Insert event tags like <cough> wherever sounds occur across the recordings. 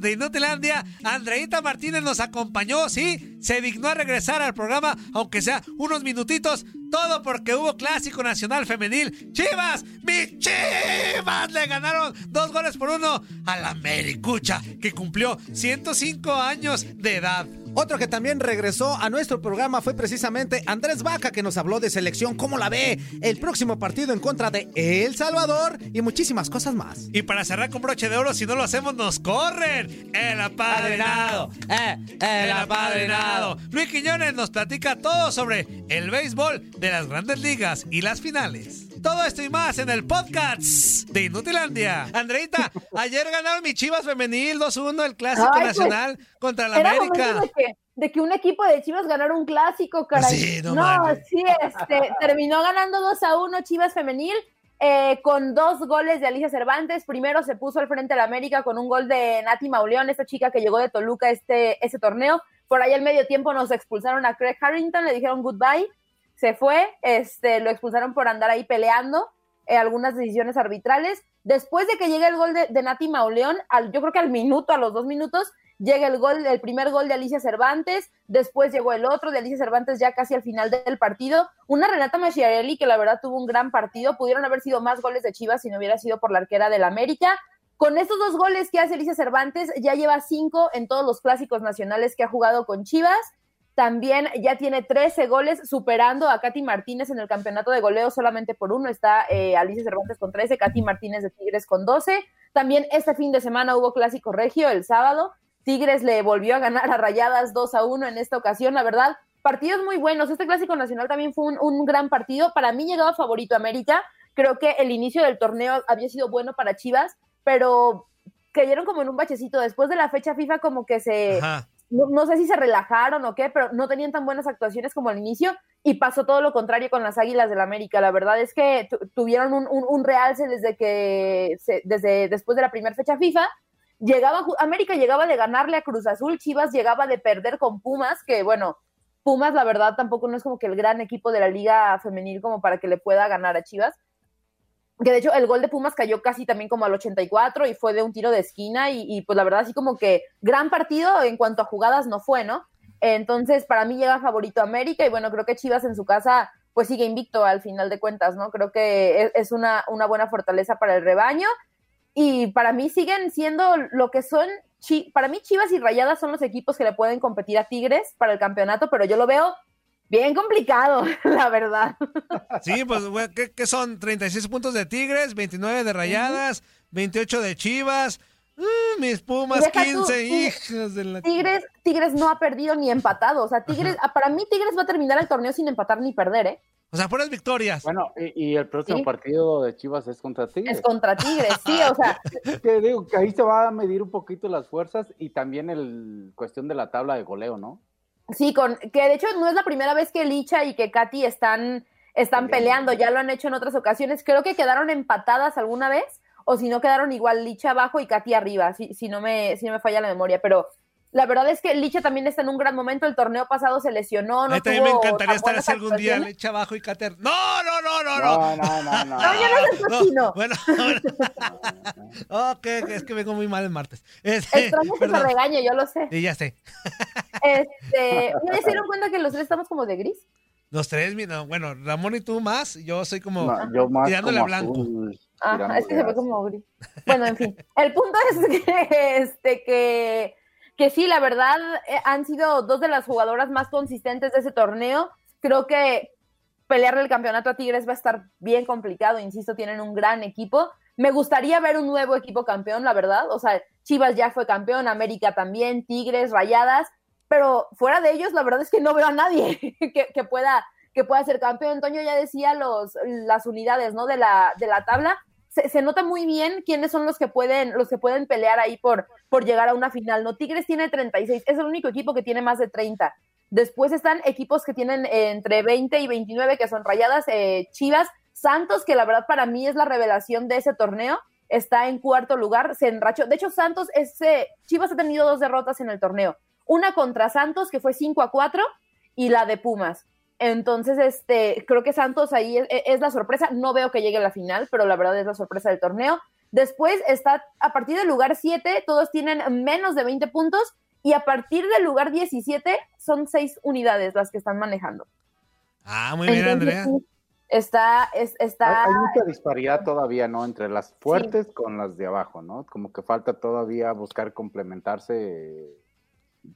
De Inutilandia, Andreita Martínez nos acompañó, sí, se dignó a regresar al programa, aunque sea unos minutitos, todo porque hubo clásico nacional femenil. Chivas, mis Chivas le ganaron dos goles por uno a la Mericucha, que cumplió 105 años de edad. Otro que también regresó a nuestro programa fue precisamente Andrés Vaca, que nos habló de selección, cómo la ve, el próximo partido en contra de El Salvador y muchísimas cosas más. Y para cerrar con broche de oro, si no lo hacemos, nos corren. El apadrinado, eh, el apadrinado. Luis Quiñones nos platica todo sobre el béisbol de las grandes ligas y las finales. Todo esto y más en el podcast de Inutilandia. Andreita, <laughs> ayer ganaron mi Chivas Femenil 2-1 el Clásico Ay, pues, Nacional contra la América. que, de que un equipo de Chivas ganara un clásico, caray. Sí, no mames. sí, este, <laughs> terminó ganando 2 a 1 Chivas Femenil. eh, con dos goles de Alicia Cervantes. Primero se puso al frente de la América con un gol de Nati Mauleón, esta chica que llegó de Toluca este, ese torneo. Por ahí al medio tiempo nos expulsaron a Craig Harrington, le dijeron goodbye, se fue, este, lo expulsaron por andar ahí peleando eh, algunas decisiones arbitrales. Después de que llegue el gol de, de Nati Mauleón, al, yo creo que al minuto, a los dos minutos, llega el gol, el primer gol de Alicia Cervantes, después llegó el otro de Alicia Cervantes ya casi al final del partido, una Renata Machiarelli que la verdad tuvo un gran partido, pudieron haber sido más goles de Chivas si no hubiera sido por la arquera del América. Con estos dos goles que hace Alicia Cervantes, ya lleva cinco en todos los clásicos nacionales que ha jugado con Chivas. También ya tiene 13 goles, superando a Katy Martínez en el campeonato de goleo solamente por uno. Está eh, Alicia Cervantes con 13, Katy Martínez de Tigres con 12. También este fin de semana hubo clásico regio el sábado. Tigres le volvió a ganar a Rayadas 2 a 1 en esta ocasión, la verdad. Partidos muy buenos. Este clásico nacional también fue un, un gran partido. Para mí llegaba favorito América. Creo que el inicio del torneo había sido bueno para Chivas, pero cayeron como en un bachecito. Después de la fecha FIFA, como que se, Ajá. no, no sé si se relajaron o qué, pero no tenían tan buenas actuaciones como al inicio y pasó todo lo contrario con las Águilas del América. La verdad es que tu- tuvieron un, un- un realce desde que, se- desde después de la primera fecha FIFA. Llegaba, América llegaba de ganarle a Cruz Azul, Chivas llegaba de perder con Pumas, que bueno, Pumas la verdad tampoco no es como que el gran equipo de la liga femenil como para que le pueda ganar a Chivas. Que de hecho el gol de Pumas cayó casi también como al 84 y fue de un tiro de esquina y, pues la verdad así como que gran partido en cuanto a jugadas no fue, ¿no? Entonces para mí llega favorito América y bueno, creo que Chivas en su casa pues sigue invicto al final de cuentas, ¿no? Creo que es, es una buena fortaleza para el rebaño y para mí siguen siendo lo que son, para mí Chivas y Rayadas son los equipos que le pueden competir a Tigres para el campeonato, pero yo lo veo bien complicado, <laughs> la verdad. Sí, pues, ¿qué, qué son? 36 puntos de Tigres, 29 de Rayadas, 28 de Chivas. Mm, mis Pumas, Deja tú, 15, sí. hijas de la... Tigres, Tigres no ha perdido ni empatado. O sea, Tigres, ah, para mí Tigres va a terminar el torneo sin empatar ni perder, ¿eh? O sea, puras victorias. Bueno, y, y el próximo Sí. partido de Chivas es contra Tigres. Es contra Tigres, sí, o sea, <laughs> Que digo que ahí se va a medir un poquito las fuerzas y también el cuestión de la tabla de goleo, ¿no? sí, con, que de hecho no es la primera vez que Licha y que Katy están, están peleando, ya lo han hecho en otras ocasiones. Creo que quedaron empatadas alguna vez, o si no quedaron igual Licha abajo y Katy arriba, si, si, no me, si no me falla la memoria, pero la verdad es que Licha también está en un gran momento. El torneo pasado se lesionó, no A mí también me encantaría estar así algún día, leche abajo y cater. No, no, no, no, no. No, no, no, no. No, yo no soy cochino. Bueno, <laughs> bueno. ok, es que vengo muy mal el martes. Este, Extraño que se perdón. regañe, yo lo sé. Y ya sé. Este, <laughs> ¿ya se dieron cuenta que los tres estamos como de gris? Los tres, mi- no, bueno, Ramón y tú más, yo soy como No, yo más tirándole como a blanco. azul. Ajá, es que se ve como gris. Bueno, en fin. El punto es que, este, que, que sí, la verdad, eh, han sido dos de las jugadoras más consistentes de ese torneo. Creo que pelearle el campeonato a Tigres va a estar bien complicado. Insisto, tienen un gran equipo. Me gustaría ver un nuevo equipo campeón, la verdad. O sea, Chivas ya fue campeón, América también, Tigres, Rayadas. Pero fuera de ellos, la verdad es que no veo a nadie <laughs> que, que pueda que pueda ser campeón. Antonio ya decía los, las unidades ¿no? de, la, de la tabla. Se, nota muy bien quiénes son los que pueden, los que pueden pelear ahí por, por llegar a una final. No, Tigres tiene 36, es el único equipo que tiene más de 30. Después están equipos que tienen eh, entre 20 y 29, que son Rayadas, eh, Chivas, Santos, que la verdad para mí es la revelación de ese torneo, está en cuarto lugar, se enrachó. De hecho, Santos, ese, Chivas ha tenido dos derrotas en el torneo. Una contra Santos, que fue 5 a 4, y la de Pumas. Entonces, este, creo que Santos ahí es, es, la sorpresa. No veo que llegue a la final, pero la verdad es la sorpresa del torneo. Después está a partir del lugar 7, todos tienen menos de 20 puntos y a partir del lugar 17 son 6 unidades las que están manejando. Ah, muy bien, Entonces, Andrea. Está, es, está... Hay, hay, mucha disparidad todavía, ¿no? Entre las fuertes sí. con las de abajo, ¿no? Como que falta todavía buscar complementarse,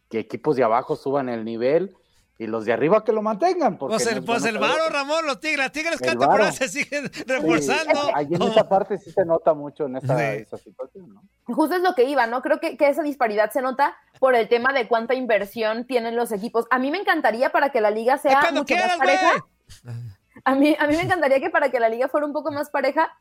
que equipos de abajo suban el nivel y los de arriba que lo mantengan. Porque pues el, pues el varo, Ramón, los tigres, tigres cantan, pero se siguen reforzando. Sí, ahí en esa parte sí se nota mucho en esa, sí. esa, situación, ¿no? Justo es lo que iba, ¿no? Creo que, que, esa disparidad se nota por el tema de cuánta inversión tienen los equipos. A mí me encantaría para que la liga sea mucho quieras, más pareja. A mí, a mí me encantaría que para que la liga fuera un poco más pareja,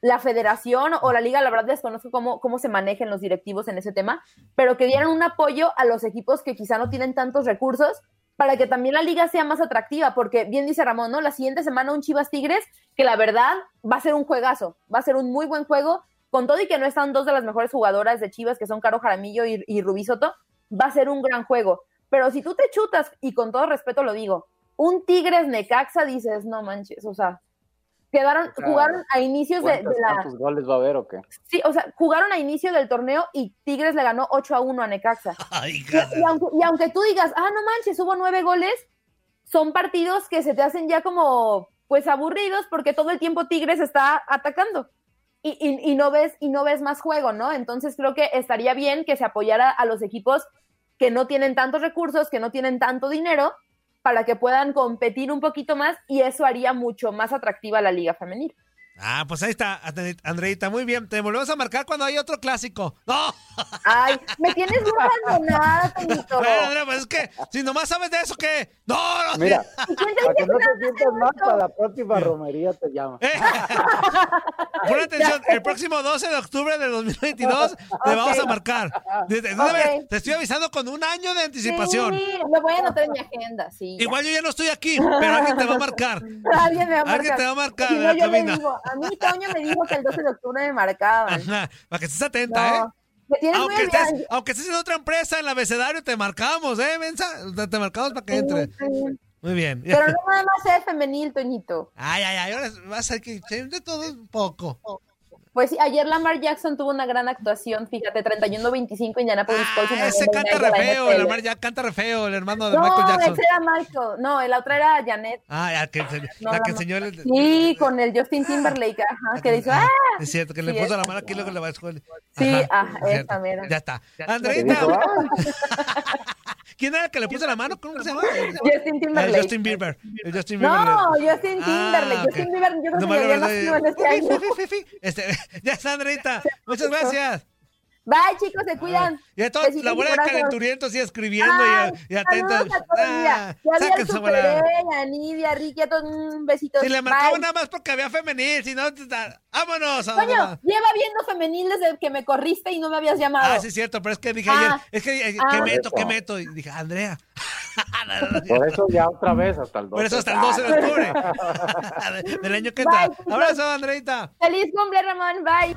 la federación o la liga, la verdad desconozco cómo, cómo se manejan los directivos en ese tema, pero que dieran un apoyo a los equipos que quizá no tienen tantos recursos para que también la liga sea más atractiva, porque bien dice Ramón, ¿no? La siguiente semana un Chivas Tigres, que la verdad va a ser un juegazo, va a ser un muy buen juego, con todo y que no están dos de las mejores jugadoras de Chivas, que son Caro Jaramillo y, y Rubí Soto, va a ser un gran juego. Pero si tú te chutas, y con todo respeto lo digo, un Tigres Necaxa, dices, no manches, o sea, quedaron, o sea, jugaron a inicios de, de, la. ¿Cuántos goles va a haber o qué? Sí, o sea, jugaron a inicio del torneo y Tigres le ganó 8 a 1 a Necaxa. <laughs> Ay, y, y, aunque, y, aunque, tú digas, ah, no manches, hubo nueve goles, son partidos que se te hacen ya como, pues, aburridos porque todo el tiempo Tigres está atacando. Y, y, y, no ves, y no ves más juego, ¿no? Entonces creo que estaría bien que se apoyara a los equipos que no tienen tantos recursos, que no tienen tanto dinero, para que puedan competir un poquito más y eso haría mucho más atractiva la liga femenil. Ah, pues ahí está, Andreita, muy bien. Te volvemos a marcar cuando hay otro clásico. ¡No! Ay, me tienes muy abandonada, Toñito. Bueno, Andrea, pues es que si nomás sabes de eso, ¿qué? No, no. Mira, para que no te sientas mal, para la próxima romería te llama. Eh. <laughs> Pon atención, el próximo 12 de octubre de 2022 okay. te vamos a marcar. Okay. Te estoy avisando con un año de anticipación. Sí, lo voy a anotar en mi agenda, sí. Igual yo ya no estoy aquí, pero alguien te va a marcar. <laughs> alguien me va a marcar. Alguien te va a marcar. Si no, yo le digo, a mí Toño me dijo que el 12 de octubre me marcaban. Ajá, para que estés atenta, no. ¿eh? Me aunque, muy estés, aunque estés en otra empresa, en el abecedario, te marcamos, ¿eh, Mensa? Te marcamos para que entre. Sí, sí. Muy bien. <laughs> Pero no nada más es femenil, Toñito. Ay, ay, ay, ahora vas a que de todo un poco. Pues sí, ayer Lamar Jackson tuvo una gran actuación, fíjate, 31-25 Indianapolis Colts. Ah, ese canta re feo, Lamar Jackson canta re feo, el hermano de no, Michael Jackson. No, ese era Michael, no, la otra era Janet. Ah, la que, no, la que enseñó el... Sí, con el Justin Timberlake, ajá, que dice, ¡ah! Es cierto, que sí, le puso es, la mano aquí y luego le va a escuela. Sí, ajá, esa mera. Ya está. Andreita. <laughs> ¿Quién era el que le puso la mano? ¿Cómo se llama? <laughs> Justin Timberlake. El Justin Bieber. El Justin Bieber. No, Justin Timberlake. Ah, okay. Justin Bieber, yo creo no que había nacido en este año. Este, <laughs> ya está, Andreita. <laughs> Muchas gracias. Bye, chicos, se cuidan. Y a todos, la bola de calenturientos y escribiendo ah, y, y atentos. Ah, ya Superé, a Nidia, a Ricky, a todos un besito. Si le marcaba nada más porque había femenil, si no, vámonos. Coño, lleva viendo femenil desde que me corriste y no me habías llamado. Ah, sí, es cierto, pero es que dije ayer, es que, eh, ¿qué meto, qué meto? Y dije, Andrea. <laughs> Por eso ya otra vez hasta el 12. Por eso hasta el 12 de octubre. <laughs> <laughs> Del año que entra. Abrazo, Andreita. Feliz cumple, Ramón. Bye.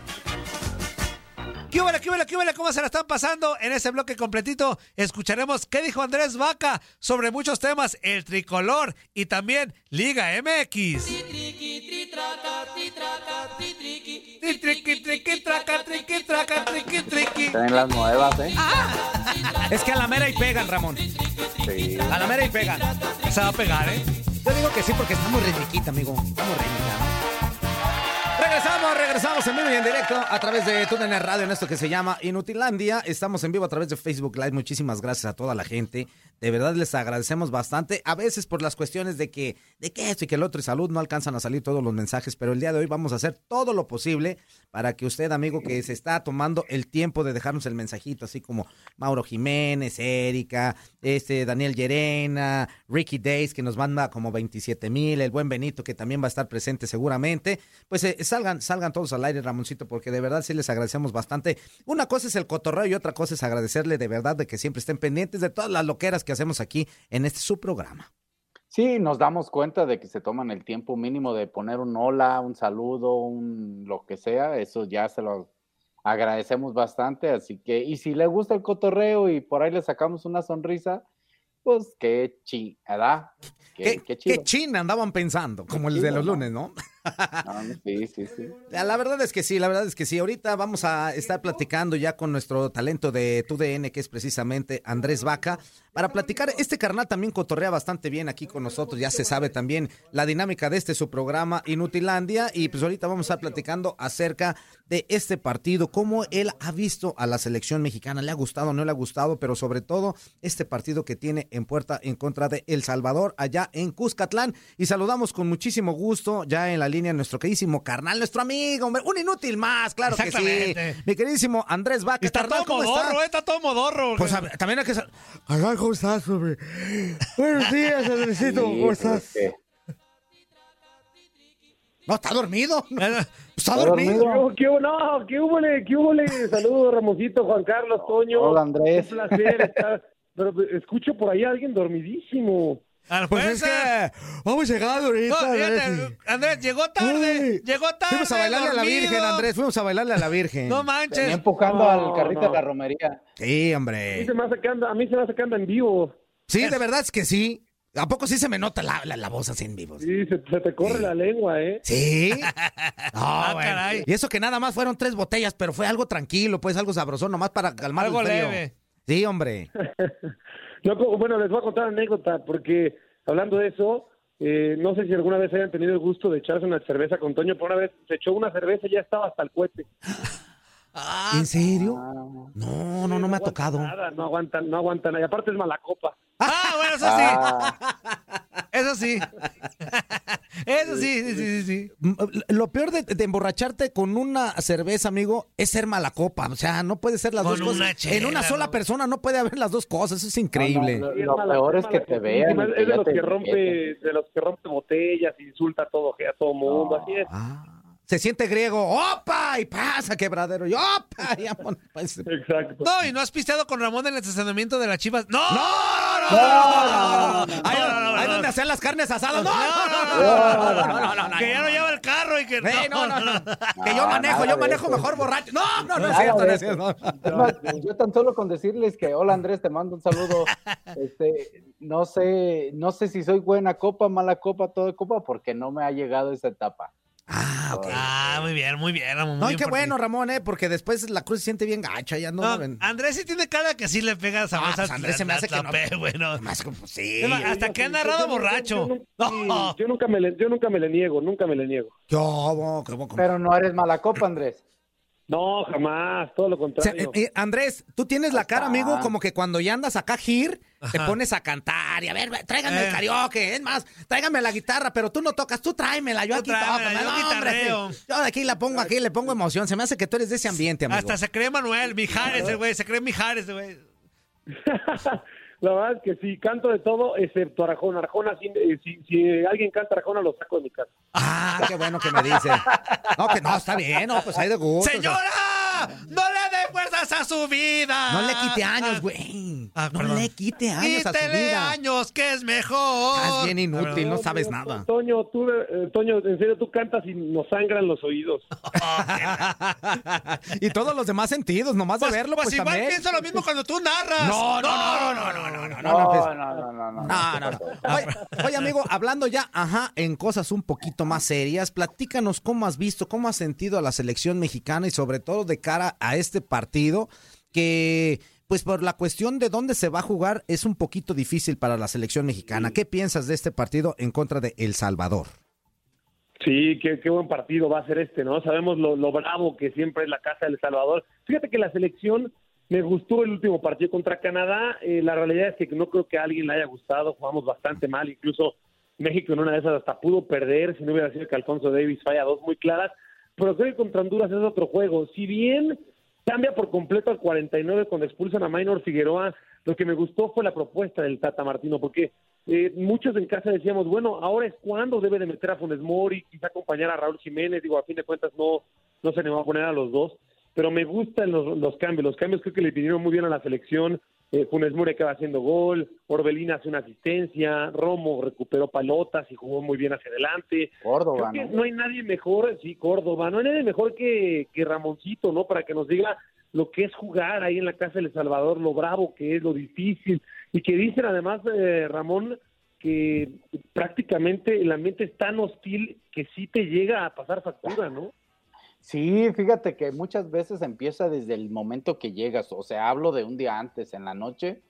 ¿Qué ¿Qué huele, qué huele, qué huele? ¿Cómo se la están pasando? En ese bloque completito escucharemos qué dijo Andrés Vaca sobre muchos temas, el tricolor y también Liga MX. Tienen las nuevas, ¿eh? Es que a la mera y pegan, Ramón. Sí. A la mera y pegan. Se va a pegar, ¿eh? Yo digo que sí porque está muy riquita, amigo. Está muy riquita. Regresamos, en vivo y en directo a través de TUDN Radio en esto que se llama Inutilandia. Estamos en vivo a través de Facebook Live. Muchísimas gracias a toda la gente. De verdad les agradecemos bastante. A veces por las cuestiones de que, de que esto y que el otro y salud no alcanzan a salir todos los mensajes, pero el día de hoy vamos a hacer todo lo posible para que usted, amigo, que se está tomando el tiempo de dejarnos el mensajito, así como Mauro Jiménez, Erika, este Daniel Llerena, Ricky Days, que nos manda como 27 mil, el buen Benito, que también va a estar presente seguramente. Pues eh, salgan, salgan todos al aire, Ramoncito, porque de verdad sí les agradecemos bastante. Una cosa es el cotorreo y otra cosa es agradecerle de verdad de que siempre estén pendientes de todas las loqueras que hacemos aquí en este su programa. Sí, nos damos cuenta de que se toman el tiempo mínimo de poner un hola, un saludo, un lo que sea, eso ya se lo agradecemos bastante, así que, y si le gusta el cotorreo y por ahí le sacamos una sonrisa, pues qué chi, ¿verdad? Qué, ¿Qué, qué qué chido. chin andaban pensando? Como el de los lunes, ¿no? La verdad es que sí, la verdad es que sí. Ahorita vamos a estar platicando ya con nuestro talento de TUDN, que es precisamente Andrés Vaca, para platicar. Este carnal también cotorrea bastante bien aquí con nosotros. Ya se sabe también la dinámica de este su programa Inutilandia. Y pues ahorita vamos a estar platicando acerca de este partido, cómo él ha visto a la selección mexicana. ¿Le ha gustado, no le ha gustado? Pero sobre todo este partido que tiene en puerta en contra de El Salvador, allá en Cuscatlán. Y saludamos con muchísimo gusto ya en la línea nuestro queridísimo carnal, nuestro amigo, hombre, un inútil más, claro que sí. Mi queridísimo Andrés Vaca. Está carnal, todo ¿cómo está? modorro, ¿eh? Está todo modorro. Pues a también hay que... Carnal, ¿cómo estás, hombre? Buenos días, Andresito, ¿cómo estás? No, está dormido. <laughs> Está ¿Está dormido. dormido? ¿Qué, hubo? no, ¿qué hubo? ¿Qué hubo? Saludos, Ramosito, Juan Carlos, Toño. Hola, Andrés. Un placer estar. Pero escucho por ahí a alguien dormidísimo. Ah, Pues es que vamos llegando No, ahorita. fíjate, Andrés. Llegó tarde. Ay, llegó tarde. Fuimos a bailarle a la. Virgen, Andrés. Fuimos a bailarle a la Virgen. No Venía manches. empujando No, al carrito no. de la romería. Sí, A mí hombre. se me hace que anda, a mí se me hace que anda en vivo. Sí, de verdad es que sí. ¿A poco sí se me nota la, la, la voz así en vivo? Sí, se, se te corre la lengua, ¿eh? Sí. No, <laughs> Ah, bueno. caray. Y eso que nada más fueron tres botellas, pero fue algo tranquilo, pues algo sabrosón, nomás para calmar Algo el frío. leve. Sí, hombre. <laughs> No, bueno, les voy a contar anécdota, porque hablando de eso, eh, no sé si alguna vez hayan tenido el gusto de echarse una cerveza con Toño, pero una vez se echó una cerveza y ya estaba hasta el cohete. Ah, ¿En serio? Ah, No, no, no me ha tocado. Nada, no aguantan, no aguantan. Y aparte es mala copa. ah, bueno, eso sí. ah, Eso sí. Eso sí, sí, sí, sí, sí. Mm, Lo peor de, de emborracharte con una cerveza, amigo, es ser mala copa. O sea, no puede ser las Con dos cosas. chela, en una sola ¿no? persona no puede haber las dos cosas. Eso es increíble. No, Lo peor es que te vean que Es de los que rompe, de los que rompe botellas, insulta a todo, a todo mundo, así es. Ah, se siente griego. ¡Opa! Y pasa, quebradero. Y ¡opa! Y pues. Exacto. No, y no has pisteado con Ramón en el estacionamiento de las chivas. ¡No! ¡No, no, no! no, no, no, Ahí, no, no, no, ahí no. donde hacían las carnes asadas. ¡No, No, no, no! no, no, no, no, no, Que ya no lleva el carro y que. Eh, no, no, no. Que yo No, manejo, yo manejo mejor borracho. No, no, no es cierto, no es cierto. Yo tan solo con decirles que hola Andrés, te mando un saludo. Este, no sé, no sé si soy buena copa, mala copa, todo copa, porque no me ha llegado esa etapa. Ah, ok. Ah, muy bien, muy bien, Ramón. muy No, y bien qué ti. bueno, Ramón, ¿eh? Porque después la cruz se siente bien gacha. Ya no. No, Andrés sí tiene cara que sí le pega No, bolsa. pues Andrés se me hace que no. <laughs> bueno. Más como, sí. Hasta que ha narrado Yo- yo- borracho. Yo, yo- No. yo nunca me le, yo nunca me le niego, nunca me le niego. Bobo, qué bobo. Pero no eres mala copa, Andrés. No, jamás, todo lo O sea, contrario. eh, eh, Andrés, tú tienes la cara, amigo, como que cuando ya andas acá gir, te pones a cantar y a ver, tráigame Eh. el karaoke, es más, tráigame la guitarra, pero tú no tocas, tú tráemela, yo Tú aquí tráemela, toco. yo no, hombre, sí. yo de aquí la pongo aquí, le pongo emoción, se me hace que tú eres de ese ambiente, amigo. Hasta se cree Manuel, Mijares, güey, se cree Mijares, güey. <laughs> La verdad es que sí, canto de todo, excepto Arjona. Arjona, si, eh, si, si alguien canta Arjona, lo saco de mi casa. Ah, qué bueno que me dice. No, que no, está bien, no, pues hay de gusto. ¡Señora! ¡No años a su vida. No le quite años, güey. Ah, no le quite años a su Quítele vida. años, que es mejor. Estás bien inútil, no No, sabes no, nada. Toño, tú, eh, Toño, en serio, tú cantas y nos sangran los oídos. y todos los demás sentidos, nomás Pues, de verlo, pues pues, igual también. pienso lo mismo cuando tú narras. No, no, no, no, no, no, no, no, No, no, pues- no, no, no, no. No, no, no. Oye, oye, amigo, hablando ya, ajá, en cosas un poquito más serias, platícanos cómo has visto, cómo has sentido a la selección mexicana y sobre todo de cara a este partido que, pues por la cuestión de dónde se va a jugar, es un poquito difícil para la selección mexicana. ¿Qué piensas de este partido en contra de El Salvador? Sí, qué, qué buen partido va a ser este, ¿no? Sabemos lo, lo bravo que siempre es la casa del Salvador. Fíjate que la selección me gustó el último partido contra Canadá. Eh, la realidad es que no creo que a alguien le haya gustado. Jugamos bastante mal. Incluso México en una de esas hasta pudo perder si no hubiera sido que Alfonso Davis falla dos muy claras. Pero creo que contra Honduras es otro juego. Si bien cambia por completo al 49 cuando expulsan a Maynor Figueroa, lo que me gustó fue la propuesta del Tata Martino, porque eh, muchos en casa decíamos, bueno, ahora es cuando debe de meter a Funes Mori, quizá acompañar a Raúl Jiménez, digo, a fin de cuentas no, no se le va a poner a los dos, pero me gustan los, los cambios, los cambios creo que le pidieron muy bien a la selección, eh, Funes Mori acaba haciendo gol, Orbelín hace una asistencia, Romo recuperó palotas y jugó muy bien hacia adelante. Córdoba, Creo que ¿no? no hay nadie mejor, sí, Córdoba, no hay nadie mejor que, que Ramoncito, ¿no? Para que nos diga lo que es jugar ahí en la casa del El Salvador, lo bravo que es, lo difícil, y que dicen además, eh, Ramón, que prácticamente el ambiente es tan hostil que sí te llega a pasar factura, ¿no? Sí, fíjate que muchas veces empieza desde el momento que llegas, o sea, hablo de un día antes, en la noche,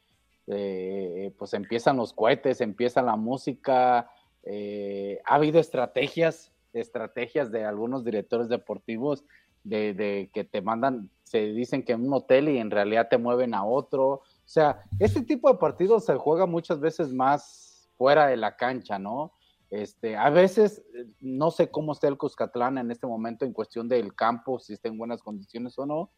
eh, pues empiezan los cohetes, empieza la música, eh, ha habido estrategias, estrategias de algunos directores deportivos de, de que te mandan, se dicen que en un hotel y en realidad te mueven a otro, o sea, este tipo de partidos se juega muchas veces más fuera de la cancha, ¿no? Este, a veces eh, no sé cómo está el Cuscatlán en este momento en cuestión del campo, si está en buenas condiciones o no,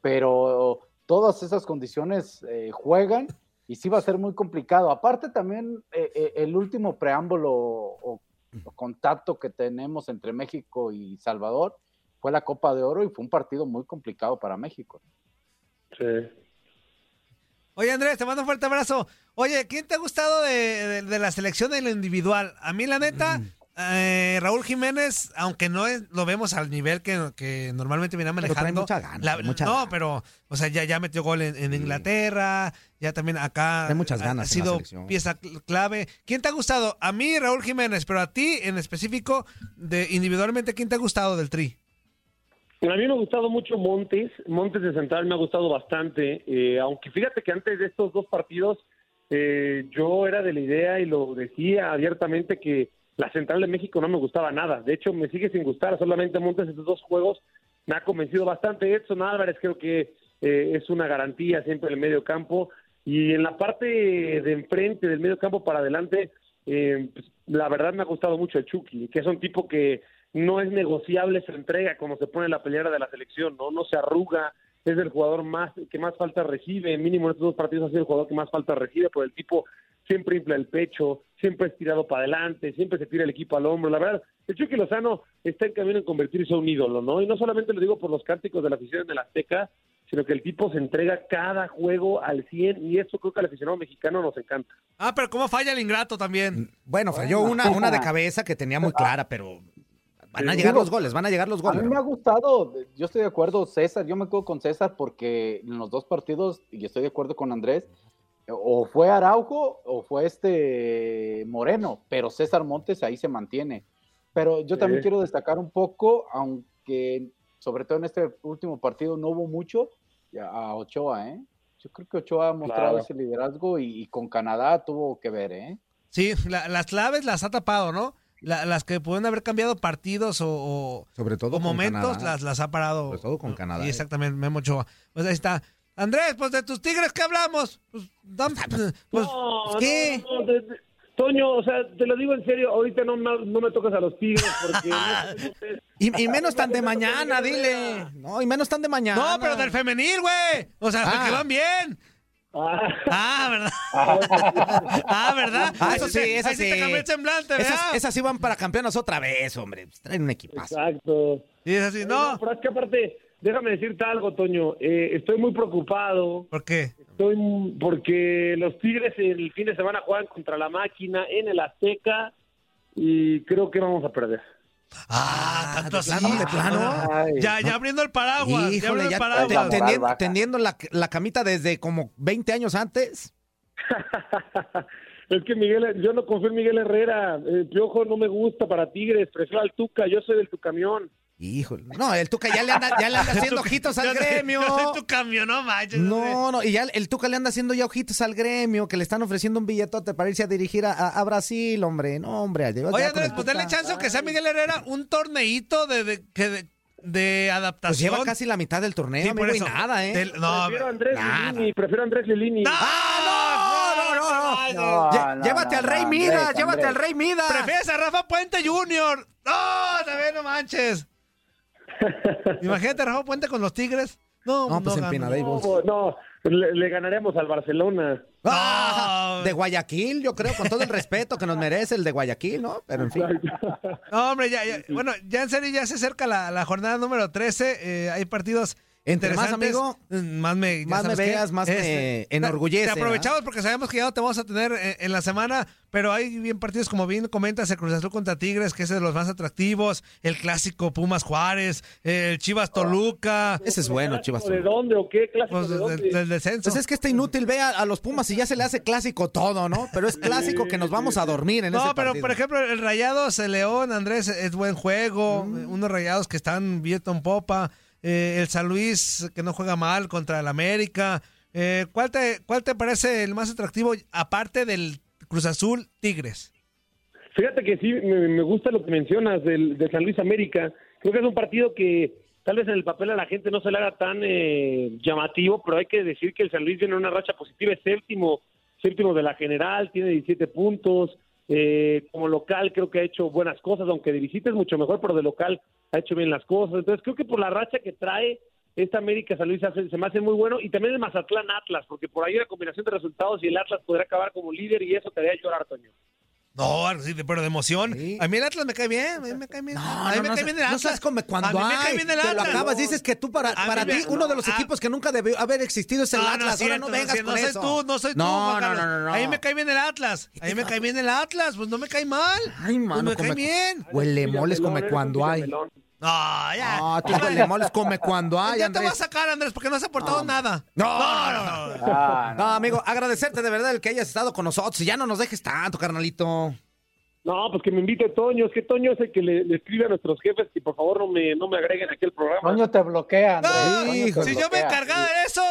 pero todas esas condiciones eh, juegan y sí va a ser muy complicado. Aparte también eh, el último preámbulo o, o contacto que tenemos entre México y Salvador fue la Copa de Oro y fue un partido muy complicado para México. Sí. Oye, Andrés, te mando un fuerte abrazo. Oye, ¿quién te ha gustado de, de- de la selección de lo individual? A mí, la neta, eh, Raúl Jiménez, aunque no es- lo vemos al nivel que, que normalmente viene Pero trae manejando. mucha gana, la- trae mucha no, gana. pero, o sea, ya, ya metió gol en, en Inglaterra, ya también acá Trae muchas ha- ganas ha en sido pieza cl- clave. ¿Quién te ha gustado? A mí, Raúl Jiménez, pero a ti en específico, de individualmente, ¿quién te ha gustado del Tri? A mí me ha gustado mucho Montes, Montes de Central me ha gustado bastante, eh, aunque fíjate que antes de estos dos partidos eh, yo era de la idea y lo decía abiertamente que la Central de México no me gustaba nada, de hecho me sigue sin gustar, solamente Montes estos dos juegos me ha convencido bastante, Edson Álvarez creo que eh, es una garantía siempre en el medio campo. Y en la parte de enfrente del medio campo para adelante, eh, pues, la verdad me ha gustado mucho el Chucky, que es un tipo que no es negociable su entrega cuando se pone en la peleera de la selección, no no se arruga, es el jugador más que más falta recibe, mínimo en estos dos partidos ha sido el jugador que más falta recibe, pero el tipo siempre infla el pecho, siempre es tirado para adelante, siempre se tira el equipo al hombro, la verdad, el Chucky Lozano está en camino en convertirse en un ídolo, ¿no? Y no solamente lo digo por los cánticos de la afición de la Azteca, sino que el tipo se entrega cada juego al 100 y eso creo que al aficionado mexicano nos encanta. Ah, pero ¿cómo falla el ingrato también? Bueno, falló una, una de cabeza que tenía muy clara, pero van a llegar los goles, van a llegar los A mí goles. me ha gustado, yo estoy de acuerdo, César, yo me quedo con César porque en los dos partidos, y estoy de acuerdo con Andrés, o fue Araujo o fue este Moreno, pero César Montes ahí se mantiene. Pero yo también Sí. quiero destacar un poco, aunque sobre todo en este último partido no hubo mucho, a Ochoa, ¿eh? Yo creo que Ochoa ha mostrado Claro. ese liderazgo y, y con Canadá tuvo que ver, ¿eh? Sí, la- las claves las ha tapado, ¿no? La- las que pueden haber cambiado partidos o, o- Sobre todo o con momentos Canadá. las, las ha parado. Sobre todo con Canadá, Sí, eh. exactamente, Memo Ochoa. Pues ahí está. Andrés, pues de tus tigres, ¿qué hablamos? Pues, dam- <laughs> pues, No, ¿qué? no, no, de- de- Toño, o sea, te lo digo en serio, ahorita no, me- no me tocas a los tigres porque... <laughs> y menos tan de mañana, dile. No, y menos tan de mañana. No, pero del femenil, güey. O sea, Ah. que van bien. Ah, Ah, ¿verdad? <laughs> ah, ¿verdad? Ah, eso Ahí sí, eso sí. te cambió el semblante, ¿verdad? Esas, esas sí van para campeonas otra vez, hombre. Pues traen un equipazo. exacto. Y es así, no. pero es que aparte, déjame decirte algo, Toño. Eh, estoy muy preocupado. ¿Por qué? Estoy porque los Tigres el fin de semana juegan contra la máquina en el Azteca y creo que vamos a perder. Ah, tanto así. plano, de plano. Ay, Ya, ya abriendo el paraguas. ya Híjole, abriendo ya el paraguas. te- tendiendo, tendiendo la, la camita desde como 20 años antes. <laughs> es que Miguel, yo no confío en Miguel Herrera. El Piojo no me gusta para Tigres. Prefiero al Tuca. Yo soy del tu camión. Híjole. No, el Tuca ya le anda, ya le anda <laughs> haciendo ojitos al Yo soy- gremio. Yo soy tu camión, no manches. No, no, y ya el Tuca le anda haciendo ya ojitos al gremio, que le están ofreciendo un billetote para irse a dirigir a, a- a Brasil, hombre. No, hombre. Oye, Andrés, pues dale chance aunque sea Miguel Herrera, un torneito de, de, que de, de Pues adaptación. lleva casi la mitad del torneo, Sí, amigo, por y eso. nada, ¿eh? Del- no, prefiero a Andrés nada. Lilini. Prefiero a Andrés Lilini. ¡Ah, no! No, no, no. No, no, llévate no, al Rey no, Midas, Andrés, llévate Andrés. al Rey Midas. ¿Prefieres a Rafa Puente Jr.? No, también no manches. Imagínate Rafa Puente con los Tigres. No, No, pues no en gana. Pinadables. No, no, le, le ganaremos al Barcelona. Ah, No. de Guayaquil, yo creo, con todo el respeto que nos merece el de Guayaquil, ¿no? Pero en fin. No, hombre, ya, ya- bueno, ya en serio ya se acerca la, la jornada número 13. eh, hay partidos Entre más, amigo, Mm, más me, más me qué. Este, veas, más me enorgullece, Te aprovechamos porque sabemos que ya no te vamos a tener en, en la semana, pero hay bien partidos, como bien comentas, el Cruz Azul contra Tigres, que es de los más atractivos, el clásico Pumas Juárez, el Chivas Toluca, Ese es bueno, Chivas. ¿De dónde o qué? ¿Clásico pues, de del, dónde? del descenso. Pues es que está inútil, ve a, a los Pumas y ya se le hace clásico todo, ¿no? Pero es clásico que nos vamos a dormir en No, ese pero partido. por ejemplo, el Rayados, el León, Andrés, es buen juego. Mm. Unos Rayados que están viento en popa. Eh, el San Luis, que no juega mal contra el América. Eh, ¿cuál, te, ¿Cuál te parece el más atractivo, aparte del Cruz Azul Tigres? Fíjate que sí, me, me gusta lo que mencionas del, de San Luis América. Creo que es un partido que tal vez en el papel a la gente no se le haga tan eh, llamativo, pero hay que decir que el San Luis tiene una racha positiva, es séptimo, séptimo de la general, tiene 17 puntos. Eh, como local creo que ha hecho buenas cosas, aunque de visita es mucho mejor, pero de local ha hecho bien las cosas. Entonces creo que por la racha que trae esta América San Luis se me hace muy bueno y también el Mazatlán Atlas, porque por ahí una combinación de resultados y el Atlas podrá acabar como líder y eso te haría llorar, Toño. No, sí, pero de emoción. Sí. A mí el Atlas me cae bien, a mí me cae bien. No, a mí no, me no, cae bien el no Atlas. sabes como cuando a mí me cae hay, bien el te lo acabas, dices que tú para, A para me- ti uno de los ah. equipos que nunca debió haber existido es el No, Atlas. no Ahora no no vengas con no soy eso. tú, no soy tú, no, Juan no, no, no, no. A mí me cae bien el Atlas. A mí me cae bien el Atlas, pues no me cae mal. Ay, mano, pues me cae bien. Huele moles come cuando hay. No, ya. Ah, tú moles come cuando hay, ya te voy a sacar, Andrés, porque no has aportado nada. No, no, no. no. Ah, No, amigo, agradecerte de verdad el que hayas estado con nosotros y ya no nos dejes tanto, carnalito. No, pues que me invite Toño, es que Toño es el que le, le escribe a nuestros jefes que por favor no me, no me agreguen aquí al programa. Toño te bloquea, Andrés. No, Toño te si yo me bloquea. encargara de eso,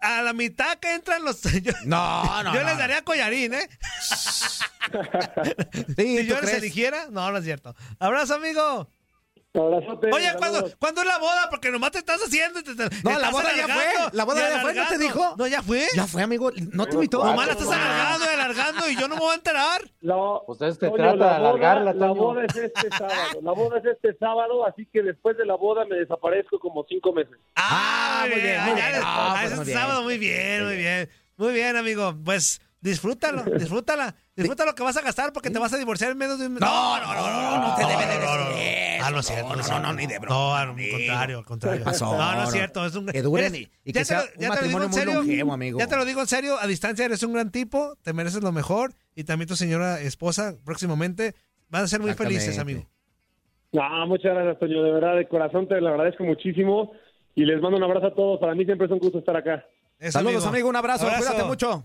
a la mitad que entran los. <laughs> Yo, No, no, yo no. les daría collarín, ¿eh? Sí, <laughs> Si ¿tú yo les crees? eligiera, no, no es cierto. Abrazo, amigo. Abrazote, Oye. ¿cuándo, ¿cuándo es la boda? Porque nomás te estás haciendo. Te, te- No, la boda ya fue. La boda ya fue, ¿no te dijo? No, ya fue. Ya fue, amigo. ¿No te invitó? Nomás la estás Ah, alargando y alargando y yo no me voy a enterar. La, Pues es que Toño, trata de alargarla, La boda es este sábado. La boda es este sábado, así que después de la boda me desaparezco como cinco meses. Ah, muy bien. muy Ah, bien. ya, No, ah, pues bien. sábado, muy bien, muy bien. Muy bien, amigo. Pues disfrútalo, <laughs> disfrútala. Disfruta lo que vas a gastar porque te vas a divorciar en menos de un mes. No, no, no, no, no te debe de no, no, no. decir. Ah, no es cierto. No, no, ni de broma, No, al contrario, al contrario. No, no es No. cierto. Es un... Que eres- y- que te lo- sea un ya te lo digo matrimonio en muy serio, longevo, amigo. Ya te lo digo en serio, a distancia eres un gran tipo, te mereces lo mejor y también tu señora esposa próximamente van a ser muy felices, amigo. No, muchas gracias, Toño. De verdad, de corazón te lo agradezco muchísimo y les mando un abrazo a todos. Para mí siempre es un gusto estar acá. Eso, Saludos, amigo. Un abrazo. Abrazo. Cuídate mucho.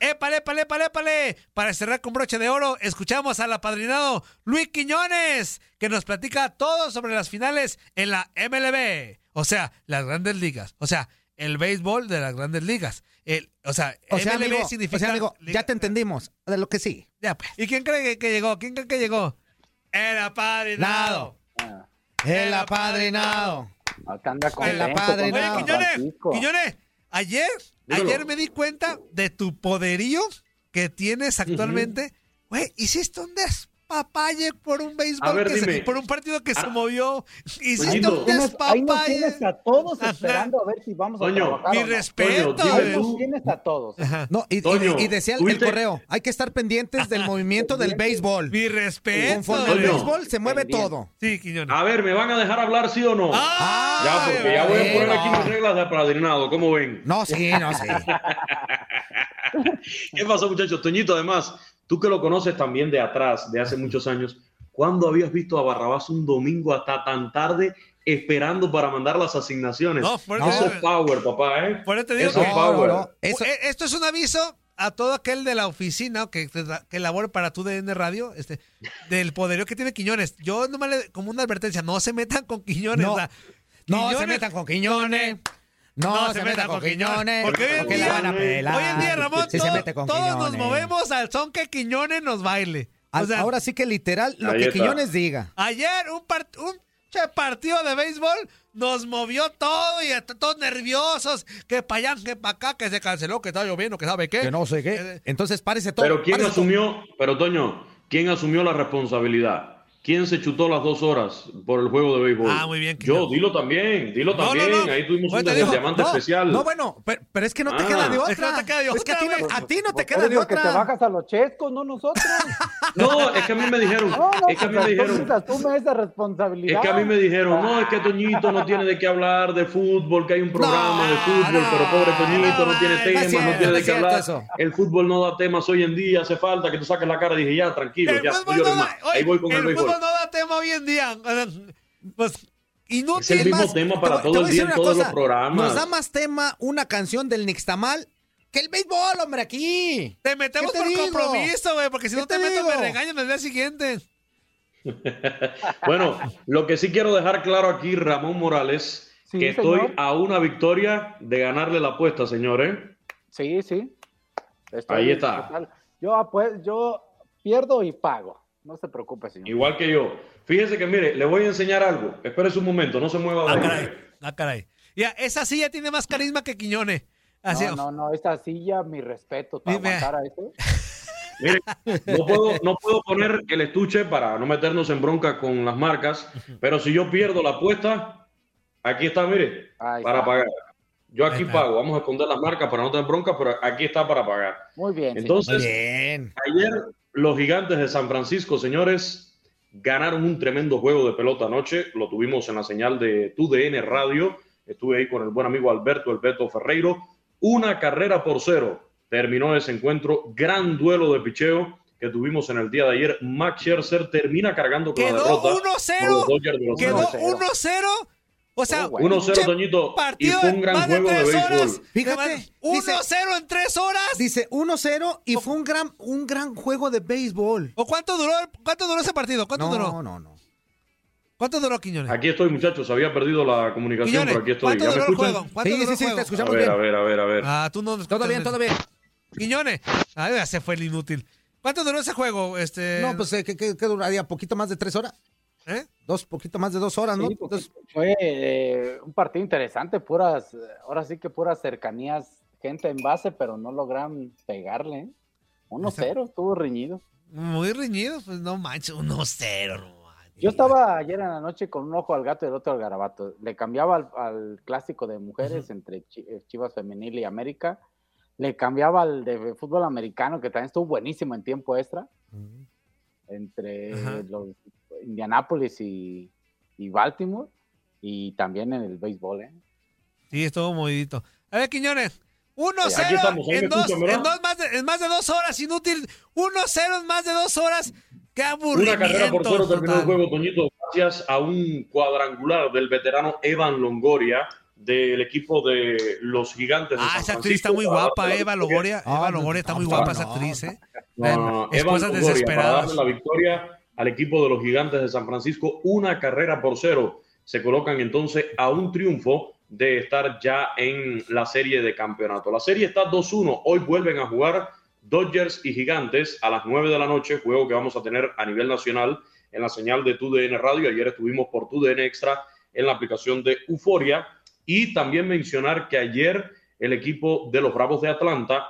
¡Épale, épale, épale, épale! Para cerrar con broche de oro, escuchamos al apadrinado Luis Quiñones, que nos platica todo sobre las finales en la MLB. O sea, las grandes ligas. O sea, el béisbol de las grandes ligas. El, o sea, O sea, MLB amigo, significa... o sea, amigo, ya te entendimos. De lo que sí. Ya, pues. ¿Y quién cree que, que llegó? ¿Quién cree que llegó? El apadrinado. Nado. El apadrinado. Acá anda con El apadrinado. Oye, Quiñones, Quiñones, ayer, Dímelo. ayer me di cuenta de tu poderío que tienes actualmente. Güey, hiciste un despapalle por un béisbol, ver, que se- por un partido que se Ah. movió. Hiciste Toñito. un Tienes- ahí nos despapalle. tienes a todos Ajá. esperando a ver si vamos a Toño, trabajar Mi respeto. Toño, tienes a todos. No, y, y- Toño, y decía el, correo, hay que estar pendientes del <laughs> movimiento del béisbol. Mi respeto. Conforme el béisbol se mueve Pendiente. todo. Sí, Quiñones. A ver, ¿me van a dejar hablar sí o no? ¡Ah! ya, porque ya voy a poner aquí mis reglas de apadrinado. ¿Cómo ven? No, sí, no, sí. <laughs> ¿Qué pasó, muchachos? Toñito, además, tú que lo conoces también de atrás, de hace muchos años, ¿cuándo habías visto a Barrabás un domingo hasta tan tarde esperando para mandar las asignaciones? No, por Eso es power, papá, ¿eh? Por eso te digo Eso que- es power. no. Eso, Eh, Esto es un aviso a todo aquel de la oficina que, que labore para tu DN Radio, este, del poderío que tiene Quiñones. Yo nomás le, como una advertencia, no se metan con Quiñones. No. o sea, no se Quiñones- metan con Quiñones. No, se, metan con Quiñones. Porque hoy en la día- van a pelar. Hoy en día, Ramón, Si todo- se mete con todos nos movemos al son que Quiñones nos baile. O Al- sea, ahora sí que literal, lo que está. Quiñones diga. ayer un, part- un che partido de béisbol nos movió todo y hasta todos nerviosos, que para allá, que para acá, que se canceló, que está lloviendo, que sabe qué. Que no sé qué. Eh, Entonces, párese todo. Pero ¿quién todo. asumió, pero Toño, ¿quién asumió la responsabilidad? ¿Quién se chutó las dos horas por el juego de béisbol? Ah, muy bien, Yo, dilo también, dilo No, no, también. no. Ahí tuvimos un diamante no, especial. No, bueno, pero, pero es que no te Ah. queda de otra. Es que no te queda de Es que a ti, otra, no, a ti no te Pues queda de lo que te otra. bajas a los chescos, no nosotros. No, es que a mí me dijeron, No, no, es que a mí pues me dijeron, entonces asume esa responsabilidad. es que a mí me dijeron, no, es que Toñito no tiene de qué hablar de fútbol, que hay un programa de fútbol, no, pero pobre Toñito no, no, tiene no es temas, no, cierto, tiene no de es qué hablar. eso. El fútbol no da temas hoy en día, hace falta que tú saques la cara. Dije, ya, tranquilo, El ya, no llores más. Ahí voy con el béisbol. No da tema hoy en día. Pues, inútil. Es el mismo más, tema te para todo el día en una todos los programas. Nos da más tema una canción del Nixtamal que el béisbol, hombre, aquí. Te metemos ¿Qué te por digo? compromiso, güey, porque si ¿Qué no te, te meto digo? me regañan el día siguiente. <laughs> Bueno, lo que sí quiero dejar claro aquí, Ramón Morales, Sí, que señor. estoy a una victoria de ganarle la apuesta, señores. Sí, sí. Estoy Ahí está. total. Yo, pues, yo pierdo y pago. No se preocupe, señor. Igual que yo. Fíjese que, mire, le voy a enseñar algo. Espérese un momento, no se mueva Ah, ahí. caray. Ah, caray. Ya, esa silla tiene más carisma que Quiñones. Así, No, no, no, esta silla, mi respeto para Dime. aguantar a eso. <laughs> Mire, no puedo, no puedo poner el estuche para no meternos en bronca con las marcas, pero si yo pierdo la apuesta, aquí está, mire, Ahí para está. pagar. Yo aquí pago, vamos a esconder las marcas para no tener bronca, pero aquí está para pagar. Muy bien. Entonces, Bien. Ayer los gigantes de San Francisco, señores, ganaron un tremendo juego de pelota anoche. Lo tuvimos en la señal de TUDN Radio. Estuve ahí con el buen amigo Alberto El Beto Ferreiro. Una carrera por cero. Terminó ese encuentro. Gran duelo de picheo que tuvimos en el día de ayer. Max Scherzer termina cargando con la Quedó derrota. 1-0. con los Dodgers de Los Quedó Ángeles. 1-0. O sea, Oh, bueno. 1-0, che Toñito. Y fue un gran más de juego de tres béisbol. horas. Fíjate, Además, dice- 1-0 en tres horas. Dice 1-0 y fue un gran, un gran juego de béisbol. ¿O cuánto duró, cuánto duró ese partido? ¿Cuánto No, duró? no, no. ¿Cuánto duró Quiñones? Aquí estoy, muchachos. Había perdido la comunicación, Quiñones, pero aquí estoy. ¿cuánto ¿Ya me duró el escuchan? juego? ¿Cuánto Sí, duró sí, el sí, te juego? A escuchamos ver, bien. a ver, a ver, a ver. Ah, tú no nos Todo bien, todo bien. Quiñones. Ah, ya se fue el inútil. ¿Cuánto duró ese juego? Este, No, pues, eh, ¿qué, qué, qué duraría? ¿Poquito más de tres horas? ¿Eh? Dos, poquito más de dos horas, ¿no? Sí, porque Entonces, fue eh, un partido interesante, puras, eh, ahora sí que puras cercanías, gente en base, pero no logran pegarle. ¿eh? 1-0, estuvo reñido. Muy reñido, pues no manches, 1-0, no manches. Yo estaba ayer en la noche con un ojo al gato y el otro al garabato. Le cambiaba al, al clásico de mujeres entre eh, Chivas Femenil y América. Le cambiaba al de fútbol americano, que también estuvo buenísimo en tiempo extra, entre los Indianápolis y, y Baltimore. Y también en el béisbol, ¿eh? Sí, estuvo movidito. A ver, Quiñones. Aquí 1-0 estamos, ahí me en, en, dos más de, en más de dos horas, inútil. 1-0 en más de dos horas. Qué aburrimiento. Una carrera por cero terminó el juego, Toñito, gracias a un cuadrangular del veterano Evan Longoria. del equipo de los gigantes de Ah, San esa actriz está muy para guapa, Eva. Longoria. Ah, Eva no, Longoria está muy guapa no. esa actriz, ¿eh? No, no, no. Esposas Longoria, para desesperadas. darle la victoria al equipo de los gigantes de San Francisco, una carrera por cero. Se colocan entonces a un triunfo de estar ya en la serie de campeonato. La serie está 2-1. Hoy vuelven a jugar Dodgers y Gigantes a las 9 de la noche, juego que vamos a tener a nivel nacional en la señal de TUDN Radio. Ayer estuvimos por TUDN Extra en la aplicación de Euforia. Y también mencionar que ayer el equipo de los Bravos de Atlanta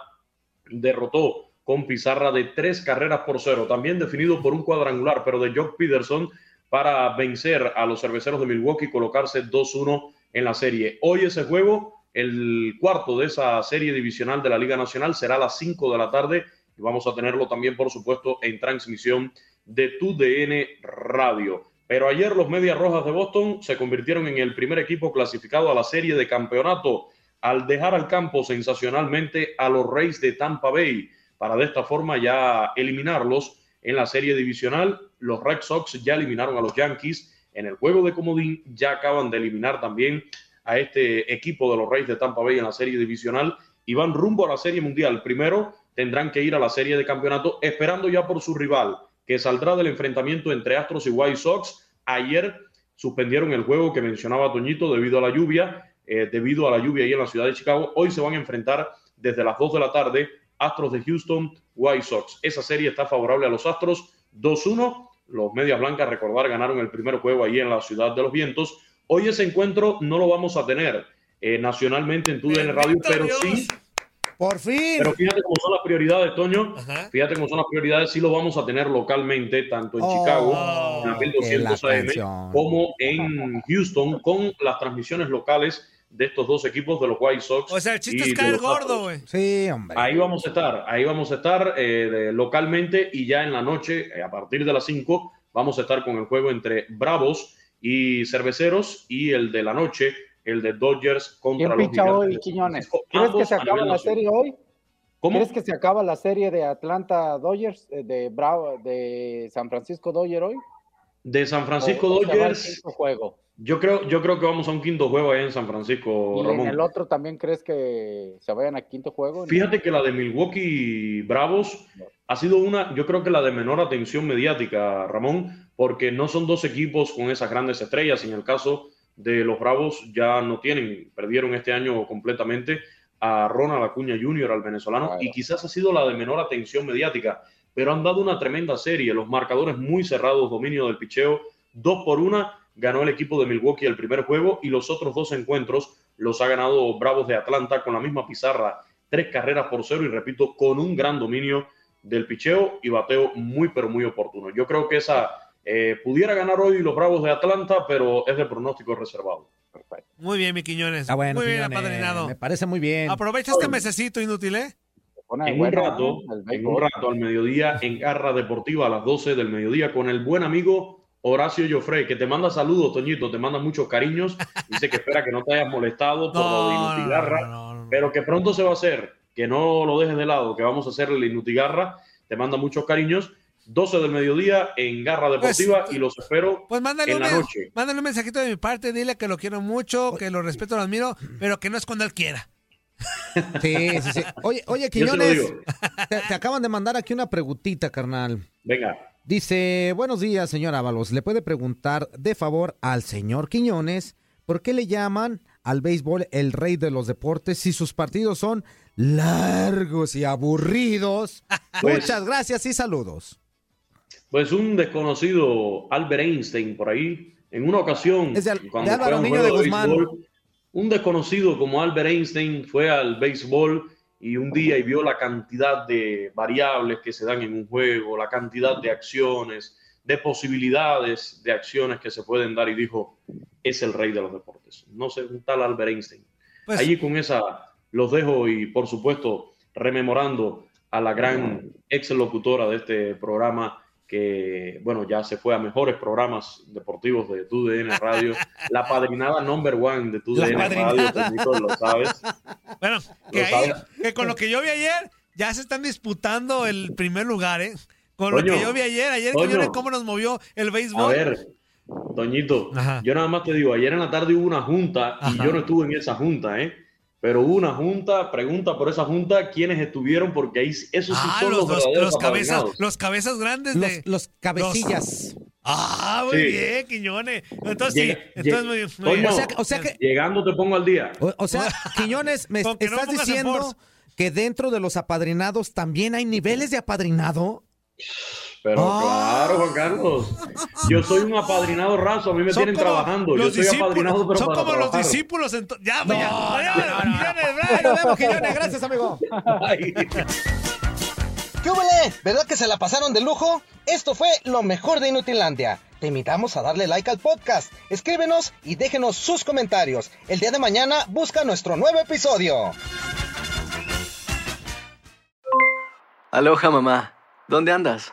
derrotó con pizarra de tres carreras por cero, también definido por un cuadrangular, pero de Jock Peterson para vencer a los cerveceros de Milwaukee y colocarse 2-1 en la serie. Hoy ese juego, el cuarto de esa serie divisional de la Liga Nacional, será a las 5 de la tarde y vamos a tenerlo también, por supuesto, en transmisión de tu DN Radio. Pero ayer los Medias Rojas de Boston se convirtieron en el primer equipo clasificado a la serie de campeonato al dejar al campo sensacionalmente a los Rays de Tampa Bay para de esta forma ya eliminarlos en la serie divisional. Los Red Sox ya eliminaron a los Yankees en el juego de comodín, ya acaban de eliminar también a este equipo de los Rays de Tampa Bay en la serie divisional y van rumbo a la serie mundial. Primero tendrán que ir a la serie de campeonato esperando ya por su rival, que saldrá del enfrentamiento entre Astros y White Sox. Ayer suspendieron el juego que mencionaba Toñito debido a la lluvia, eh, debido a la lluvia ahí en la ciudad de Chicago. Hoy se van a enfrentar desde las 2 de la tarde Astros de Houston, White Sox. Esa serie está favorable a los Astros 2-1. Los Medias Blancas, recordar, ganaron el primer juego ahí en la ciudad de los vientos. Hoy ese encuentro no lo vamos a tener eh, nacionalmente en TUDN Radio, pero Dios. sí Por fin. pero fíjate cómo son las prioridades, Toño. Ajá. Fíjate cómo son las prioridades. Sí lo vamos a tener localmente, tanto en Oh, Chicago, en la que 1200 la AM, como en Houston, con las transmisiones locales de estos dos equipos, de los White Sox. O sea, el chiste es caer gordo, güey. Sí, hombre. Ahí vamos a estar, ahí vamos a estar eh, de- localmente y ya en la noche, eh, a partir de las 5, vamos a estar con el juego entre Bravos y Cerveceros y el de la noche, el de Dodgers contra ¿Quién los picha hoy, Quiñones? ¿Crees que se acaba la serie hoy? ¿Cómo? ¿Crees que se acaba la serie de Atlanta Dodgers, eh, de Bravo, de San Francisco Dodgers hoy? De San Francisco ¿O- Dodgers, juego? Yo creo, yo creo que vamos a un quinto juego ahí en San Francisco, ¿Y en Ramón. el otro también crees que se vayan a quinto juego? Fíjate que la de Milwaukee Bravos ha sido una, yo creo que la de menor atención mediática, Ramón, porque no son dos equipos con esas grandes estrellas. En el caso de los Bravos ya no tienen, perdieron este año completamente a Ronald Acuña Jr., al venezolano, Claro. y quizás ha sido la de menor atención mediática, pero han dado una tremenda serie, los marcadores muy cerrados, dominio del picheo, dos por una, ganó el equipo de Milwaukee el primer juego y los otros dos encuentros los ha ganado Bravos de Atlanta con la misma pizarra, tres carreras por cero y repito, con un gran dominio del picheo y bateo muy pero muy oportuno. Yo creo que esa eh, pudiera ganar hoy los Bravos de Atlanta, pero es de pronóstico reservado. Perfecto. Muy bien, mi Quiñones. Bueno, Muy bien, apadrinado. Me parece muy bien. Aprovecha este mesecito inútil, ¿eh? En un rato, en un rato al mediodía en Garra Deportiva a las 12 del mediodía con el buen amigo Horacio Joffre, que te manda saludos, Toñito, te manda muchos cariños. Dice que espera que no te hayas molestado por lo de No, no, Inutigarra, no, no, no. pero que pronto se va a hacer, que no lo dejes de lado, que vamos a hacer el Inutigarra. Te manda muchos cariños. 12 del mediodía en Garra Deportiva Pues, y los espero Pues mándale en un, la men- noche. mándale un mensajito de mi parte, dile que lo quiero mucho, que lo respeto, lo admiro, pero que no es cuando él quiera. <laughs> Sí, sí, sí. Oye, oye, te Quiñones, te, te acaban de mandar aquí una preguntita, carnal. Venga. Dice, buenos días, señor Ábalos. ¿Le puede preguntar de favor al señor Quiñones por qué le llaman al béisbol el rey de los deportes si sus partidos son largos y aburridos? <laughs> Pues- Muchas gracias y saludos. Pues un desconocido Albert Einstein por ahí, en una ocasión, Es de cuando de fue un de Guzmán. béisbol, un desconocido como Albert Einstein fue al béisbol y un día y vio la cantidad de variables que se dan en un juego, la cantidad de acciones, de posibilidades de acciones que se pueden dar y dijo, es el rey de los deportes. No sé, un tal Albert Einstein. Pues, Allí con esa los dejo y por supuesto rememorando a la gran ex locutora de este programa que, bueno, ya se fue a mejores programas deportivos de TUDN Radio, <laughs> la padrinada number one de TUDN Radio, lo sabes. bueno, que Lo ahí, sabes. que con lo que yo vi ayer, ya se están disputando el primer lugar, ¿eh? Con lo que yo vi ayer, ayer Toño. Quiñones, cómo nos movió el béisbol. A ver, Toñito, Ajá. yo nada más te digo, ayer en la tarde hubo una junta y Ajá. yo no estuve en esa junta, ¿eh? Pero hubo una junta, pregunta por esa junta, ¿quiénes estuvieron? Porque ahí, esos sí Ah, son los, los, los, cabezas, los cabezas grandes Los, de. los cabecillas. Ah, muy Sí. bien, Quiñones. Entonces sí, entonces muy, muy Toño, bien. O sea, que- o sea que, Llegando te pongo al día. o, o sea, <laughs> Quiñones, me no estás diciendo que dentro de los apadrinados también hay niveles de apadrinado. Pero Ah. claro, Juan Carlos. Yo soy un apadrinado raso, a mí me Son tienen como trabajando. Yo los soy discípulos- apadrinado, pero son para como los trabajar. discípulos. ento- Ya, pues, ya, ya, Quiñones, Ahí nos vemos. Gracias, amigo. Ay. ¿Qué huele? ¿Verdad que se la pasaron de lujo? Esto fue lo mejor de Inutilandia. Te invitamos a darle like al podcast, escríbenos y déjenos sus comentarios. El día de mañana busca nuestro nuevo episodio. Aloha mamá, ¿dónde andas?